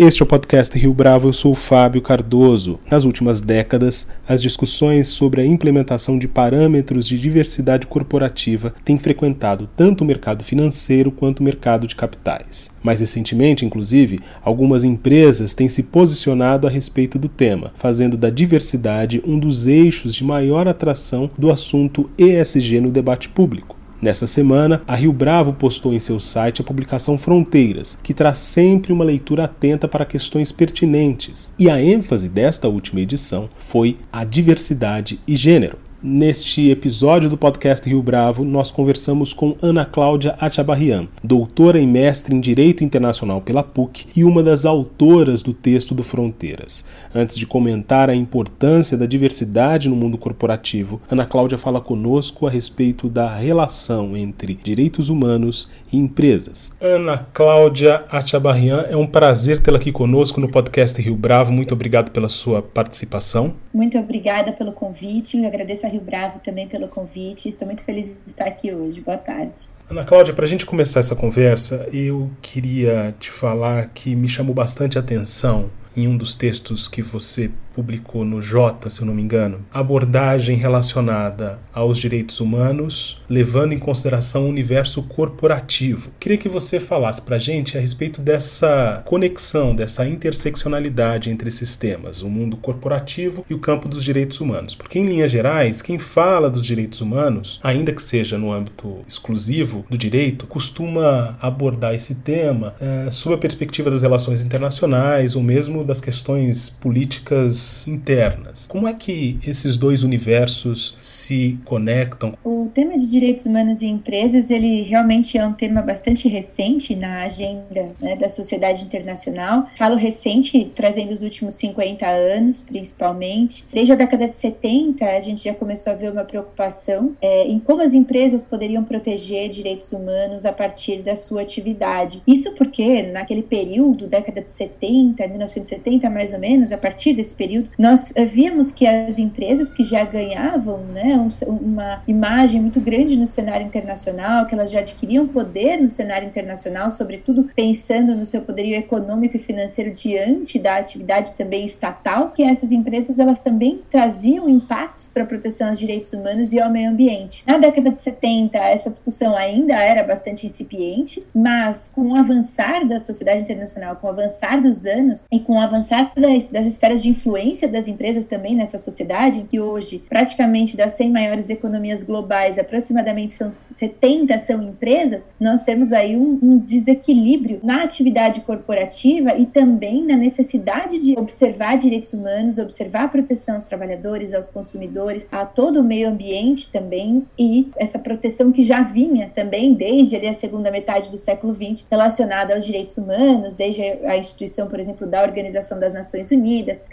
Este é o podcast Rio Bravo, eu sou o Fábio Cardoso. Nas últimas décadas, as discussões sobre a implementação de parâmetros de diversidade corporativa têm frequentado tanto o mercado financeiro quanto o mercado de capitais. Mais recentemente, inclusive, algumas empresas têm se posicionado a respeito do tema, fazendo da diversidade um dos eixos de maior atração do assunto ESG no debate público. Nessa semana, a Rio Bravo postou em seu site a publicação Fronteiras, que traz sempre uma leitura atenta para questões pertinentes. E a ênfase desta última edição foi a diversidade e gênero. Neste episódio do podcast Rio Bravo, nós conversamos com Ana Cláudia Achabarrian, doutora e mestre em Direito Internacional pela PUC e uma das autoras do texto do Fronteiras. Antes de comentar a importância da diversidade no mundo corporativo, Ana Cláudia fala conosco a respeito da relação entre direitos humanos e empresas. Ana Cláudia Achabarrian, é um prazer tê-la aqui conosco no podcast Rio Bravo. Muito obrigado pela sua participação. Muito obrigada pelo convite. Eu agradeço Rio Bravo também pelo convite. Estou muito feliz de estar aqui hoje. Boa tarde. Ana Cláudia, para a gente começar essa conversa, eu queria te falar que me chamou bastante atenção em um dos textos que você publicou no Jota, se eu não me engano, abordagem relacionada aos direitos humanos, levando em consideração o universo corporativo. Queria que você falasse para a gente a respeito dessa conexão, dessa interseccionalidade entre esses temas, o mundo corporativo e o campo dos direitos humanos. Porque, em linhas gerais, quem fala dos direitos humanos, ainda que seja no âmbito exclusivo do direito, costuma abordar esse tema é, sob a perspectiva das relações internacionais ou mesmo das questões políticas internas. Como é que esses dois universos se conectam? O tema de direitos humanos e empresas, ele realmente é um tema bastante recente na agenda né, da sociedade internacional. Falo recente, trazendo os últimos 50 anos, principalmente. Desde a década de 70, a gente já começou a ver uma preocupação é, em como as empresas poderiam proteger direitos humanos a partir da sua atividade. Isso porque, naquele período, década de 70, 1970 mais ou menos, a partir desse período, período, nós eh, víamos que as empresas que já ganhavam né, um, uma imagem muito grande no cenário internacional, que elas já adquiriam poder no cenário internacional, sobretudo pensando no seu poderio econômico e financeiro diante da atividade também estatal, que essas empresas elas também traziam impactos para a proteção aos direitos humanos e ao meio ambiente. Na década de 70, essa discussão ainda era bastante incipiente, mas com o avançar da sociedade internacional, com o avançar dos anos e com o avançar das, das esferas de influência influência das empresas também nessa sociedade, que hoje praticamente das 100 maiores economias globais, aproximadamente são 70 são empresas, nós temos aí um, um desequilíbrio na atividade corporativa e também na necessidade de observar direitos humanos, observar a proteção aos trabalhadores, aos consumidores, a todo o meio ambiente também e essa proteção que já vinha também desde ali a segunda metade do século XX relacionada aos direitos humanos, desde a instituição, por exemplo, da Organização das Nações Unidas,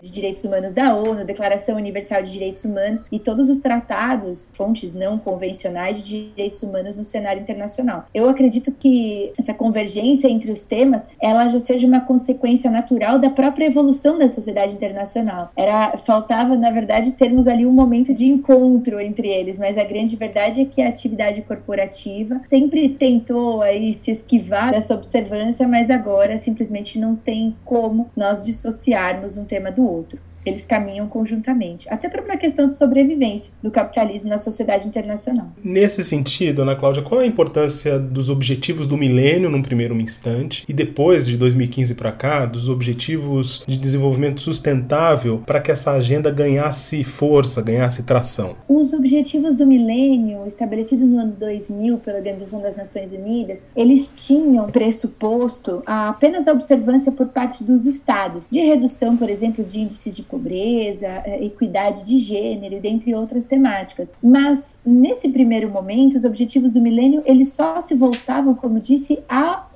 de Direitos Humanos da ONU, Declaração Universal de Direitos Humanos e todos os tratados, fontes não convencionais de direitos humanos no cenário internacional. Eu acredito que essa convergência entre os temas, ela já seja uma consequência natural da própria evolução da sociedade internacional. Era faltava, na verdade, termos ali um momento de encontro entre eles, mas a grande verdade é que a atividade corporativa sempre tentou aí se esquivar dessa observância, mas agora simplesmente não tem como nós dissociarmos um tema do outro eles caminham conjuntamente, até para uma questão de sobrevivência do capitalismo na sociedade internacional. Nesse sentido, Ana Cláudia, qual é a importância dos objetivos do milênio num primeiro instante e depois de 2015 para cá, dos objetivos de desenvolvimento sustentável para que essa agenda ganhasse força, ganhasse tração? Os objetivos do milênio estabelecidos no ano 2000 pela Organização das Nações Unidas, eles tinham pressuposto apenas a observância por parte dos estados de redução, por exemplo, de índices de pobreza, é, equidade de gênero, dentre outras temáticas. Mas nesse primeiro momento, os objetivos do milênio eles só se voltavam, como disse,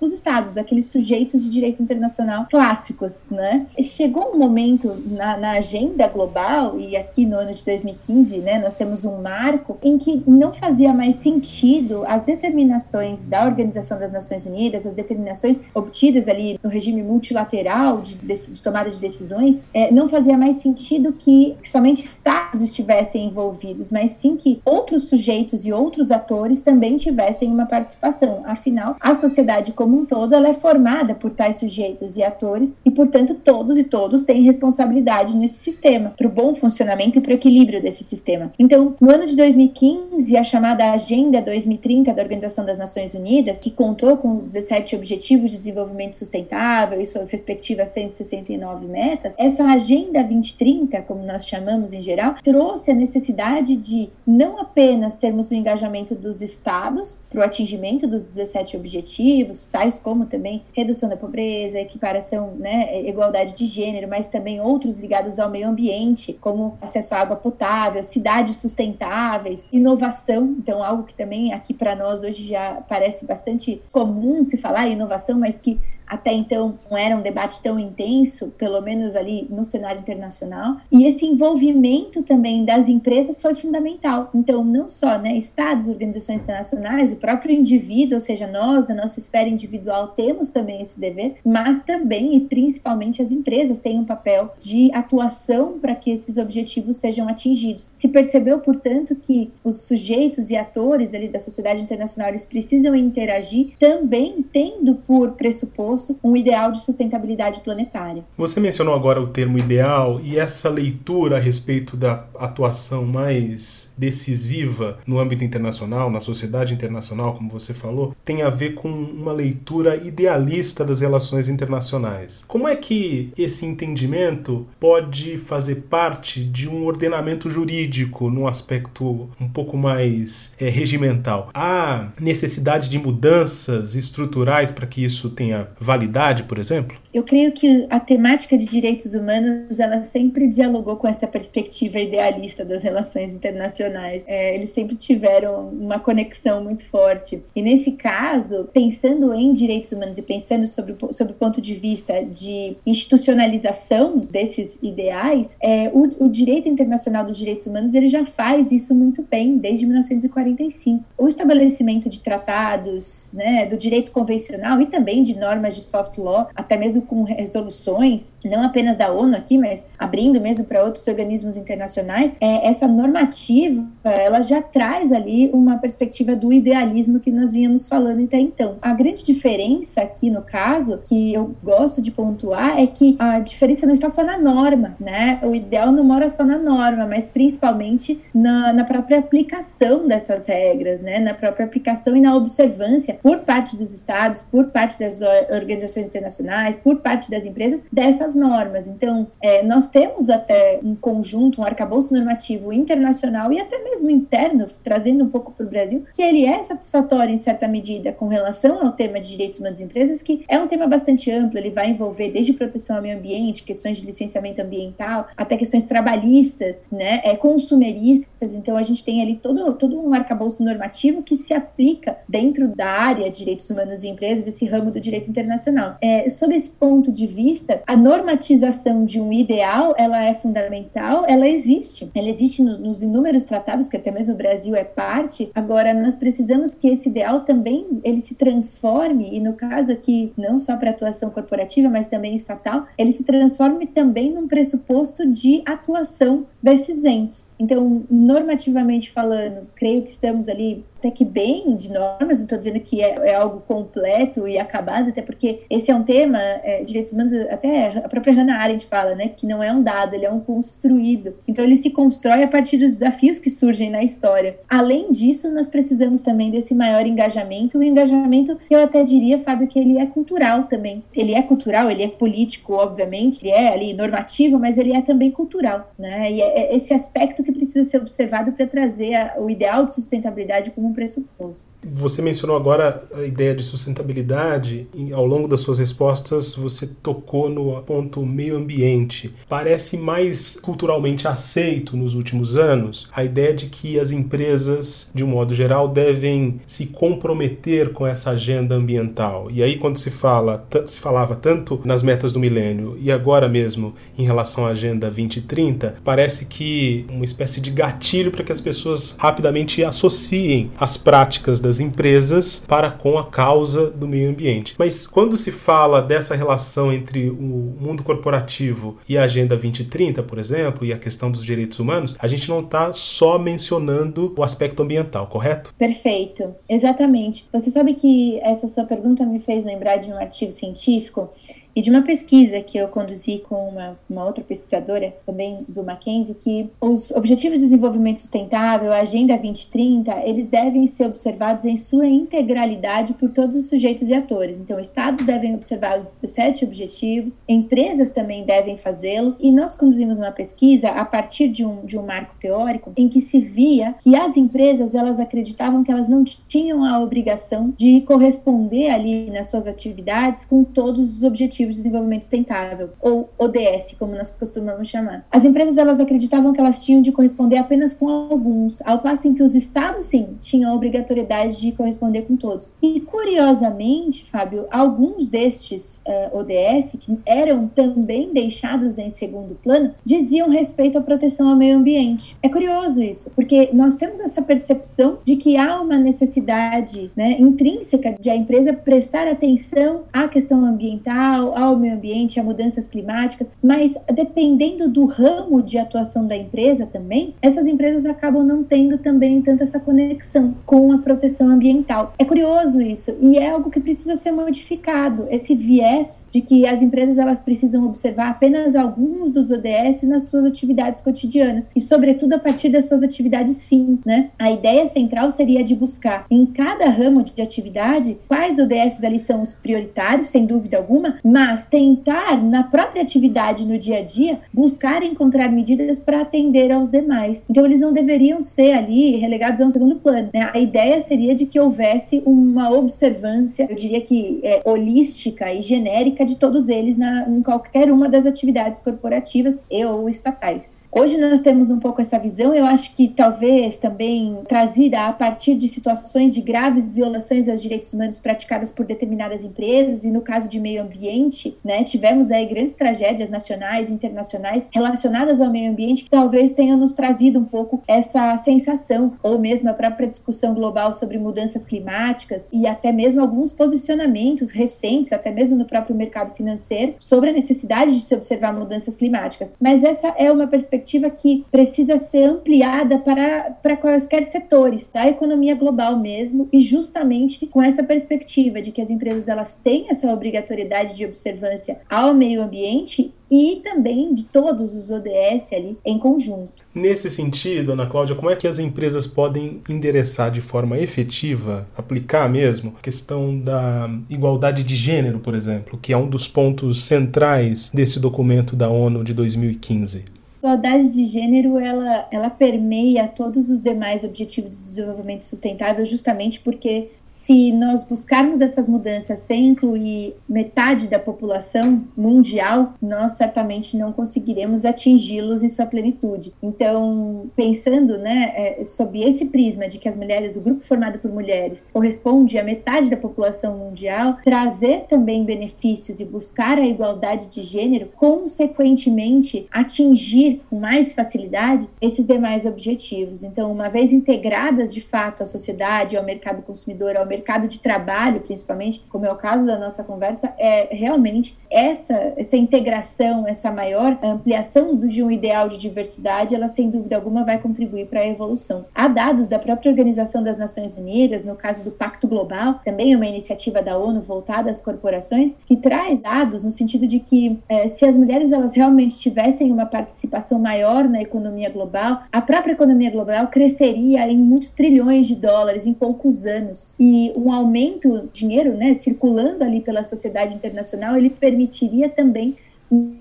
aos estados, aqueles sujeitos de direito internacional clássicos, né? Chegou um momento na, na agenda global e aqui no ano de 2015, né, nós temos um marco em que não fazia mais sentido as determinações da Organização das Nações Unidas, as determinações obtidas ali no regime multilateral de, de, de tomada de decisões, é, não fazia mais sentido que, que somente estados estivessem envolvidos, mas sim que outros sujeitos e outros atores também tivessem uma participação. Afinal, a sociedade como um todo ela é formada por tais sujeitos e atores e, portanto, todos e todos têm responsabilidade nesse sistema, para o bom funcionamento e para o equilíbrio desse sistema. Então, no ano de 2015, a chamada Agenda 2030 da Organização das Nações Unidas, que contou com os 17 Objetivos de Desenvolvimento Sustentável e suas respectivas 169 metas, essa Agenda 2030, como nós chamamos em geral, trouxe a necessidade de não apenas termos o engajamento dos estados para o atingimento dos 17 objetivos, tais como também redução da pobreza, equiparação, né, igualdade de gênero, mas também outros ligados ao meio ambiente, como acesso à água potável, cidades sustentáveis, inovação, então algo que também aqui para nós hoje já parece bastante comum se falar inovação, mas que até então não era um debate tão intenso, pelo menos ali no cenário internacional. E esse envolvimento também das empresas foi fundamental. Então, não só né, estados, organizações internacionais, o próprio indivíduo, ou seja, nós, na nossa esfera individual, temos também esse dever, mas também e principalmente as empresas têm um papel de atuação para que esses objetivos sejam atingidos. Se percebeu, portanto, que os sujeitos e atores ali da sociedade internacional eles precisam interagir também tendo por pressuposto proposto um ideal de sustentabilidade planetária. Você mencionou agora o termo ideal e essa leitura a respeito da atuação mais decisiva no âmbito internacional, na sociedade internacional, como você falou, tem a ver com uma leitura idealista das relações internacionais. Como é que esse entendimento pode fazer parte de um ordenamento jurídico num aspecto um pouco mais é, regimental? Há necessidade de mudanças estruturais para que isso tenha validade, por exemplo? Eu creio que a temática de direitos humanos ela sempre dialogou com essa perspectiva idealista das relações internacionais. É, eles sempre tiveram uma conexão muito forte. E nesse caso, pensando em direitos humanos e pensando sobre, sobre o ponto de vista de institucionalização desses ideais, é, o, o direito internacional dos direitos humanos ele já faz isso muito bem desde 1945. O estabelecimento de tratados, né, do direito convencional e também de normas de soft law, até mesmo com resoluções, não apenas da ONU aqui, mas abrindo mesmo para outros organismos internacionais, é, essa normativa, ela já traz ali uma perspectiva do idealismo que nós vínhamos falando até então. A grande diferença aqui no caso, que eu gosto de pontuar, é que a diferença não está só na norma, né? O ideal não mora só na norma, mas principalmente na, na própria aplicação dessas regras, né? Na própria aplicação e na observância por parte dos estados, por parte das organizações internacionais, por parte das empresas, dessas normas. Então, é, nós temos até um conjunto, um arcabouço normativo internacional e até mesmo interno, trazendo um pouco para o Brasil, que ele é satisfatório em certa medida com relação ao tema de direitos humanos e empresas, que é um tema bastante amplo, ele vai envolver desde proteção ao meio ambiente, questões de licenciamento ambiental, até questões trabalhistas, né, é, consumeristas. Então, a gente tem ali todo, todo um arcabouço normativo que se aplica dentro da área de direitos humanos e empresas, esse ramo do direito internacional internacional. É, sob esse ponto de vista, a normatização de um ideal, ela é fundamental, ela existe. Ela existe no, nos inúmeros tratados, que até mesmo o Brasil é parte. Agora, nós precisamos que esse ideal também ele se transforme, e no caso aqui, não só para atuação corporativa, mas também estatal, ele se transforme também num pressuposto de atuação desses entes. Então, normativamente falando, creio que estamos ali até que bem de normas, não estou dizendo que é, é, algo completo e acabado, até porque esse é um tema, é, direitos humanos, até a própria Hannah Arendt fala, né, que não é um dado, ele é um construído. Então ele se constrói a partir dos desafios que surgem na história. Além disso, nós precisamos também desse maior engajamento, o engajamento, eu até diria, Fábio, que ele é cultural também. Ele é cultural, ele é político, obviamente, ele é ali normativo, mas ele é também cultural, né, e é, é esse aspecto que precisa ser observado para trazer a, o ideal de sustentabilidade como pressuposto. Você mencionou agora a ideia de sustentabilidade e ao longo das suas respostas você tocou no ponto meio ambiente. Parece mais culturalmente aceito nos últimos anos a ideia de que as empresas, de um modo geral, devem se comprometer com essa agenda ambiental. E aí quando se fala, se falava tanto nas metas do milênio e agora mesmo em relação à agenda 2030, parece parece que uma espécie de gatilho para que as pessoas rapidamente associem as práticas das empresas para com a causa do meio ambiente. Mas quando se fala dessa relação entre o mundo corporativo e a Agenda 2030, por exemplo, e a questão dos direitos humanos, a gente não está só mencionando o aspecto ambiental, correto? Perfeito, exatamente. Você sabe que essa sua pergunta me fez lembrar de um artigo científico e de uma pesquisa que eu conduzi com uma, uma outra pesquisadora, também do Mackenzie, que os Objetivos de Desenvolvimento Sustentável, a Agenda 2030, eles devem ser observados em sua integralidade por todos os sujeitos e atores. Então, estados devem observar os 17 objetivos, empresas também devem fazê-lo, e nós conduzimos uma pesquisa a partir de um, de um marco teórico em que se via que as empresas, elas acreditavam que elas não tinham a obrigação de corresponder ali nas suas atividades com todos os objetivos Objetivos de Desenvolvimento Sustentável, ou ODS, como nós costumamos chamar. As empresas elas acreditavam que elas tinham de corresponder apenas com alguns, ao passo em que os estados, sim, tinham a obrigatoriedade de corresponder com todos. E, curiosamente, Fábio, alguns destes uh, eh, ODS, que eram também deixados em segundo plano, diziam respeito à proteção ao meio ambiente. É curioso isso, porque nós temos essa percepção de que há uma necessidade né, intrínseca de a empresa prestar atenção à questão ambiental, ao meio ambiente, a mudanças climáticas, mas dependendo do ramo de atuação da empresa também, essas empresas acabam não tendo também tanto essa conexão com a proteção ambiental. É curioso isso e é algo que precisa ser modificado. Esse viés de que as empresas elas precisam observar apenas alguns dos ODS nas suas atividades cotidianas e sobretudo a partir das suas atividades fim, né? A ideia central seria de buscar em cada ramo de atividade quais ODS ali são os prioritários, sem dúvida alguma, mas mas tentar, na própria atividade no dia a dia, buscar encontrar medidas para atender aos demais. Então, eles não deveriam ser ali relegados a um segundo plano. Né? A ideia seria de que houvesse uma observância, eu diria que é, holística e genérica de todos eles na, em qualquer uma das atividades corporativas e ou estatais. Hoje nós temos um pouco essa visão, eu acho que talvez também trazida a partir de situações de graves violações aos direitos humanos praticadas por determinadas empresas, e no caso de meio ambiente, né, tivemos aí grandes tragédias nacionais e internacionais relacionadas ao meio ambiente que talvez tenham nos trazido um pouco essa sensação, ou mesmo a própria discussão global sobre mudanças climáticas e até mesmo alguns posicionamentos recentes, até mesmo no próprio mercado financeiro, sobre a necessidade de se observar mudanças climáticas. Mas essa é uma perspectiva perspectiva que precisa ser ampliada para, para quaisquer setores da economia global mesmo, e justamente com essa perspectiva de que as empresas elas têm essa obrigatoriedade de observância ao meio ambiente e também de todos os ODS ali em conjunto. Nesse sentido, Ana Cláudia, como é que as empresas podem endereçar de forma efetiva, aplicar mesmo, a questão da igualdade de gênero, por exemplo, que é um dos pontos centrais desse documento da ONU de 2015? Igualdade de gênero ela, ela permeia todos os demais objetivos de desenvolvimento sustentável, justamente porque se nós buscarmos essas mudanças sem incluir metade da população mundial, nós certamente não conseguiremos atingi-los em sua plenitude. Então, pensando né, é, sob esse prisma de que as mulheres, o grupo formado por mulheres, corresponde a metade da população mundial, trazer também benefícios e buscar a igualdade de gênero, consequentemente atingir com mais facilidade esses demais objetivos. Então, uma vez integradas de fato à sociedade, ao mercado consumidor, ao mercado de trabalho, principalmente, como é o caso da nossa conversa, é realmente essa, essa integração, essa maior ampliação de um ideal de diversidade, ela sem dúvida alguma vai contribuir para a evolução. Há dados da própria Organização das Nações Unidas, no caso do Pacto Global, também é uma iniciativa da ONU voltada às corporações, que traz dados no sentido de que é, se as mulheres elas realmente tivessem uma participação participação maior na economia global, a própria economia global cresceria em muitos trilhões de dólares em poucos anos. E um aumento de dinheiro, né, circulando ali pela sociedade internacional, ele permitiria também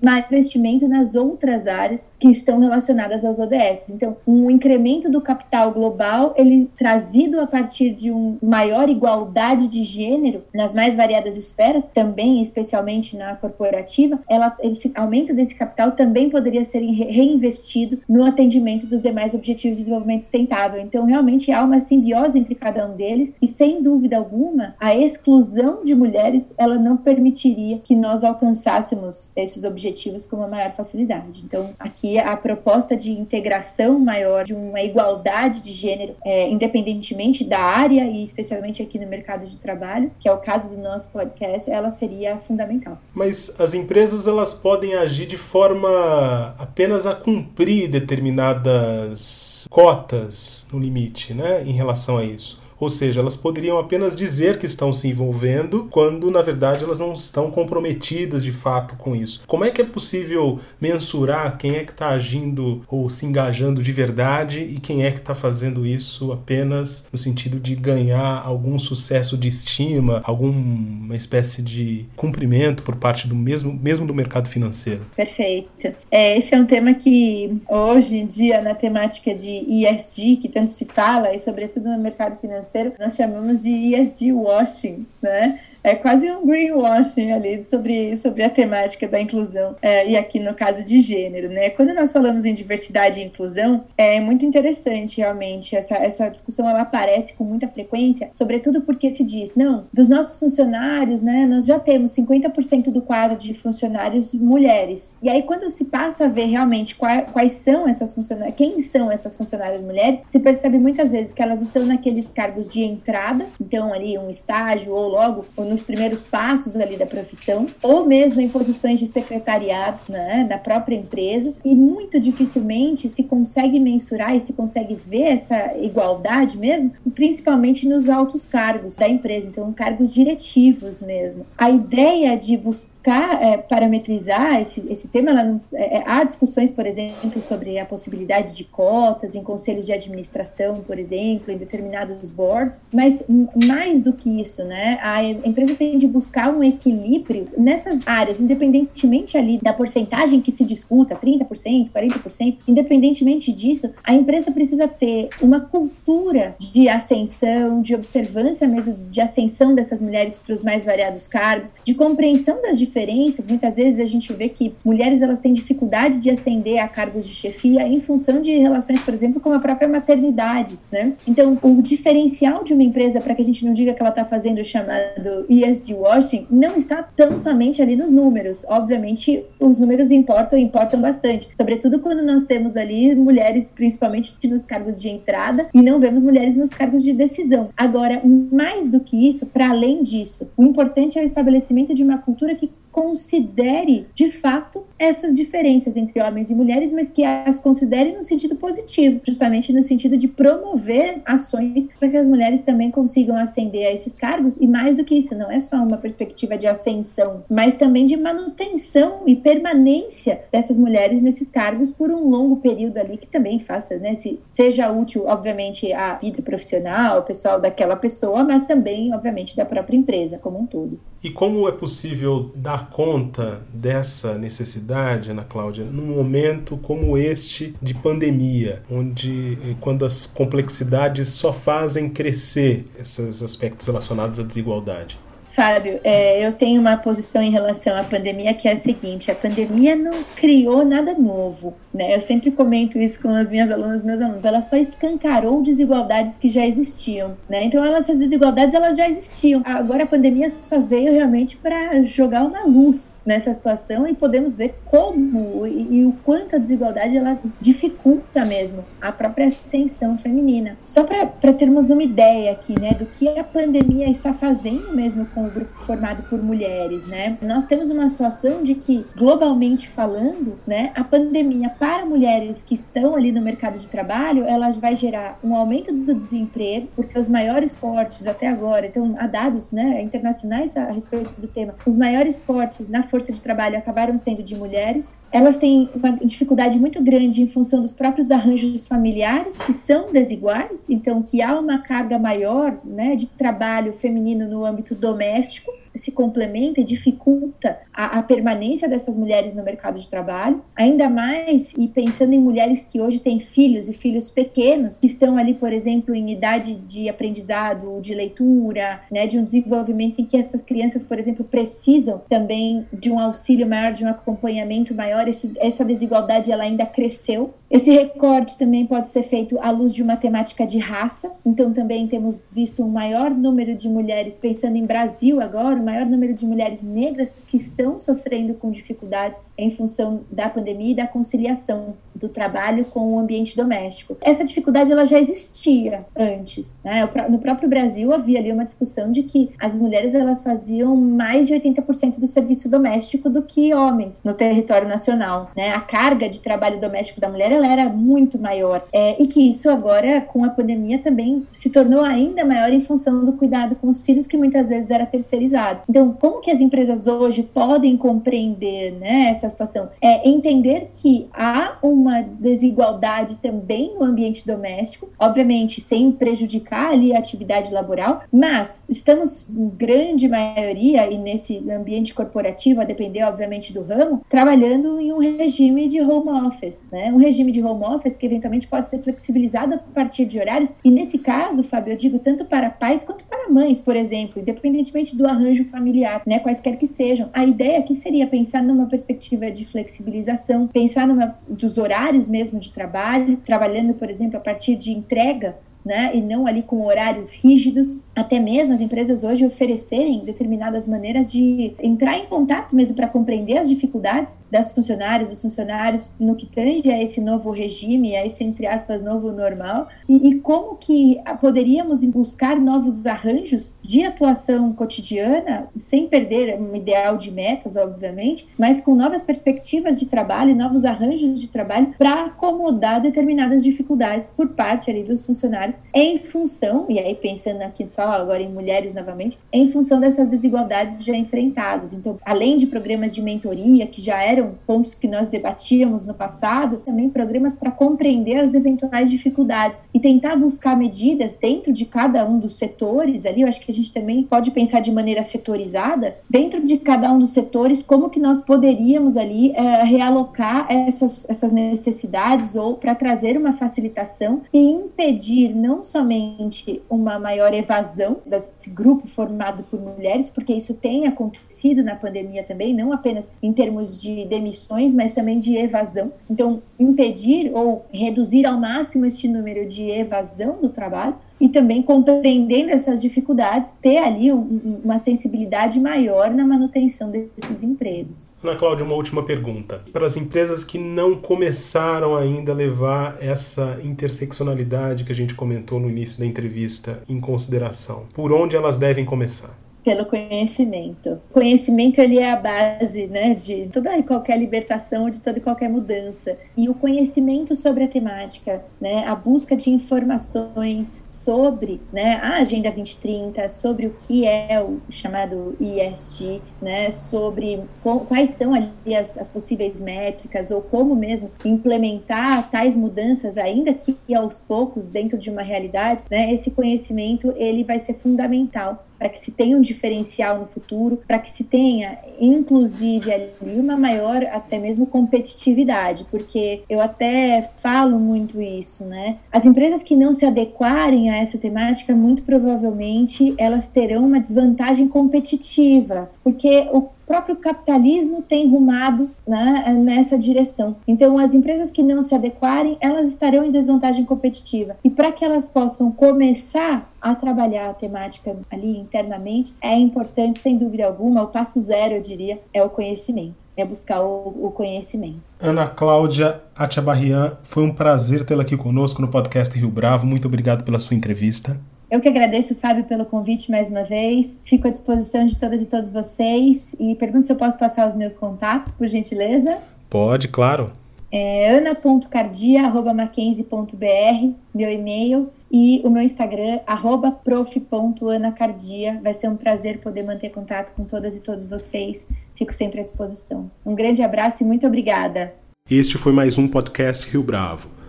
mais investimento nas outras áreas que estão relacionadas aos ODS. Então, um incremento do capital global, ele trazido a partir de uma maior igualdade de gênero nas mais variadas esferas, também especialmente na corporativa, ela, esse aumento desse capital também poderia ser reinvestido no atendimento dos demais objetivos de desenvolvimento sustentável. Então, realmente há uma simbiose entre cada um deles e, sem dúvida alguma, a exclusão de mulheres, ela não permitiria que nós alcançássemos esses esses objetivos com uma maior facilidade. Então, aqui a proposta de integração maior, de uma igualdade de gênero, é, independentemente da área e especialmente aqui no mercado de trabalho, que é o caso do nosso podcast, ela seria fundamental. Mas as empresas elas podem agir de forma apenas a cumprir determinadas cotas no limite, né, em relação a isso. Ou seja, elas poderiam apenas dizer que estão se envolvendo, quando na verdade elas não estão comprometidas de fato com isso. Como é que é possível mensurar quem é que está agindo ou se engajando de verdade e quem é que está fazendo isso apenas no sentido de ganhar algum sucesso de estima, alguma espécie de cumprimento por parte do mesmo, mesmo do mercado financeiro? Perfeito. É, esse é um tema que hoje em dia na temática de ESG, que tanto se fala, e sobretudo no mercado financeiro, financeiro, nós chamamos de ESG washing, né? É quase um greenwashing ali sobre, sobre a temática da inclusão, é, e aqui no caso de gênero, né? Quando nós falamos em diversidade e inclusão, é muito interessante realmente, essa, essa discussão ela aparece com muita frequência, sobretudo porque se diz, não, dos nossos funcionários, né, nós já temos 50% do quadro de funcionários mulheres. E aí quando se passa a ver realmente quais, quais são essas funcionárias, quem são essas funcionárias mulheres, se percebe muitas vezes que elas estão naqueles cargos de entrada, então ali um estágio ou logo ou nos primeiros passos ali da profissão, ou mesmo em posições de secretariado né, da própria empresa, e muito dificilmente se consegue mensurar e se consegue ver essa igualdade mesmo, principalmente nos altos cargos da empresa, então cargos diretivos mesmo. A ideia de buscar é, parametrizar esse, esse tema, ela, é, é, há discussões, por exemplo, sobre a possibilidade de cotas em conselhos de administração, por exemplo, em determinados boards, mas mais do que isso, né, a empresa empresa tem de buscar um equilíbrio nessas áreas, independentemente ali da porcentagem que se discuta, 30%, 40%, independentemente disso, a empresa precisa ter uma cultura de ascensão, de observância mesmo, de ascensão dessas mulheres para os mais variados cargos, de compreensão das diferenças. Muitas vezes a gente vê que mulheres elas têm dificuldade de ascender a cargos de chefia em função de relações, por exemplo, com a própria maternidade, né? Então, o diferencial de uma empresa, para que a gente não diga que ela está fazendo o chamado ESG washing não está tão somente ali nos números. Obviamente, os números importam importam bastante, sobretudo quando nós temos ali mulheres, principalmente nos cargos de entrada, e não vemos mulheres nos cargos de decisão. Agora, mais do que isso, para além disso, o importante é o estabelecimento de uma cultura que considere de fato essas diferenças entre homens e mulheres, mas que as considere no sentido positivo, justamente no sentido de promover ações para que as mulheres também consigam ascender a esses cargos e mais do que isso, não é só uma perspectiva de ascensão, mas também de manutenção e permanência dessas mulheres nesses cargos por um longo período ali que também faça, né, se seja útil, obviamente, à vida profissional, pessoal daquela pessoa, mas também, obviamente, da própria empresa como um todo. E como é possível dar conta dessa necessidade, Ana Cláudia, num momento como este de pandemia, onde eh, quando as complexidades só fazem crescer esses aspectos relacionados à desigualdade? Fábio, é, eu tenho uma posição em relação à pandemia que é a seguinte: a pandemia não criou nada novo, né? Eu sempre comento isso com as minhas alunas, meus alunos. Ela só escancarou desigualdades que já existiam, né? Então, elas, essas desigualdades elas já existiam. Agora a pandemia só veio realmente para jogar uma luz nessa situação e podemos ver como e, e o quanto a desigualdade ela dificulta mesmo a própria ascensão feminina. Só para termos uma ideia aqui, né, do que a pandemia está fazendo mesmo com o grupo formado por mulheres, né? Nós temos uma situação de que, globalmente falando, né, a pandemia para mulheres que estão ali no mercado de trabalho, ela vai gerar um aumento do desemprego, porque os maiores cortes até agora, então há dados, né, internacionais a respeito do tema, os maiores cortes na força de trabalho acabaram sendo de mulheres. Elas têm uma dificuldade muito grande em função dos próprios arranjos familiares, que são desiguais, então que há uma carga maior, né, de trabalho feminino no âmbito doméstico doméstico se complementa e dificulta a, a, permanência dessas mulheres no mercado de trabalho, ainda mais e pensando em mulheres que hoje têm filhos e filhos pequenos, que estão ali, por exemplo, em idade de aprendizado, de leitura, né, de um desenvolvimento em que essas crianças, por exemplo, precisam também de um auxílio maior, de um acompanhamento maior, esse, essa desigualdade ela ainda cresceu. Esse recorte também pode ser feito à luz de uma temática de raça, então também temos visto um maior número de mulheres, pensando em Brasil agora, o maior número de mulheres negras que estão sofrendo com dificuldades em função da pandemia e da conciliação do trabalho com o ambiente doméstico. Essa dificuldade ela já existia antes. Né? No próprio Brasil havia ali uma discussão de que as mulheres elas faziam mais de 80% do serviço doméstico do que homens no território nacional. Né? A carga de trabalho doméstico da mulher ela era muito maior é, e que isso agora com a pandemia também se tornou ainda maior em função do cuidado com os filhos que muitas vezes era terceirizado. Então, como que as empresas hoje podem compreender né, essa situação? É entender que há uma desigualdade também no ambiente doméstico, obviamente sem prejudicar ali a atividade laboral, mas estamos em grande maioria e nesse ambiente corporativo, a depender obviamente do ramo, trabalhando em um regime de home office, né? Um regime de home office que eventualmente pode ser flexibilizado a partir de horários e nesse caso, Fábio, eu digo tanto para pais quanto para mães, por exemplo, independentemente do arranjo familiar, né? Quaisquer que sejam. A ideia aqui seria pensar numa perspectiva de flexibilização, pensar numa dos horários mesmo de trabalho, trabalhando, por exemplo, a partir de entrega né, e não ali com horários rígidos, até mesmo as empresas hoje oferecerem determinadas maneiras de entrar em contato mesmo para compreender as dificuldades das funcionárias, dos funcionários no que tange a esse novo regime, a esse entre aspas novo normal, e, e como que poderíamos buscar novos arranjos de atuação cotidiana, sem perder um ideal de metas, obviamente, mas com novas perspectivas de trabalho, novos arranjos de trabalho para acomodar determinadas dificuldades por parte ali dos funcionários em função, e aí pensando aqui só agora em mulheres novamente, em função dessas desigualdades já enfrentadas. Então, além de programas de mentoria, que já eram pontos que nós debatíamos no passado, também programas para compreender as eventuais dificuldades e tentar buscar medidas dentro de cada um dos setores ali, eu acho que a gente também pode pensar de maneira setorizada, dentro de cada um dos setores, como que nós poderíamos ali é, realocar essas, essas necessidades ou para trazer uma facilitação e impedir não somente uma maior evasão desse grupo formado por mulheres, porque isso tem acontecido na pandemia também, não apenas em termos de demissões, mas também de evasão. Então, impedir ou reduzir ao máximo este número de evasão do trabalho e também compreendendo essas dificuldades, ter ali um, uma sensibilidade maior na manutenção desses empregos. Ana Cláudia, uma última pergunta. Para as empresas que não começaram ainda a levar essa interseccionalidade que a gente comentou no início da entrevista em consideração, por onde elas devem começar? Pelo conhecimento. O conhecimento ele é a base, né, de toda e qualquer libertação, de toda e qualquer mudança. E o conhecimento sobre a temática, né, a busca de informações sobre, né, a Agenda 2030, sobre o que é o chamado ESG, né, sobre quais são ali as, as possíveis métricas ou como mesmo implementar tais mudanças, ainda que aos poucos dentro de uma realidade, né, esse conhecimento ele vai ser fundamental para que se tenha um diferencial no futuro, para que se tenha, inclusive, ali uma maior até mesmo competitividade, porque eu até falo muito isso, né? As empresas que não se adequarem a essa temática, muito provavelmente elas terão uma desvantagem competitiva, porque o próprio capitalismo tem rumado né, nessa direção. Então, as empresas que não se adequarem, elas estarão em desvantagem competitiva. E para que elas possam começar a trabalhar a temática ali internamente, é importante, sem dúvida alguma, o passo zero, eu diria, é o conhecimento, é buscar o, o conhecimento. Ana Cláudia Achabarrian, foi um prazer tê-la aqui conosco no podcast Rio Bravo. Muito obrigado pela sua entrevista. Eu que agradeço, Fábio, pelo convite mais uma vez. Fico à disposição de todas e todos vocês e pergunto se eu posso passar os meus contatos, por gentileza. Pode, claro. É ana.cardia.mackenzie.br, meu e-mail, e o meu Instagram, arroba prof.anacardia. Vai ser um prazer poder manter contato com todas e todos vocês. Fico sempre à disposição. Um grande abraço e muito obrigada. Este foi mais um podcast Rio Bravo.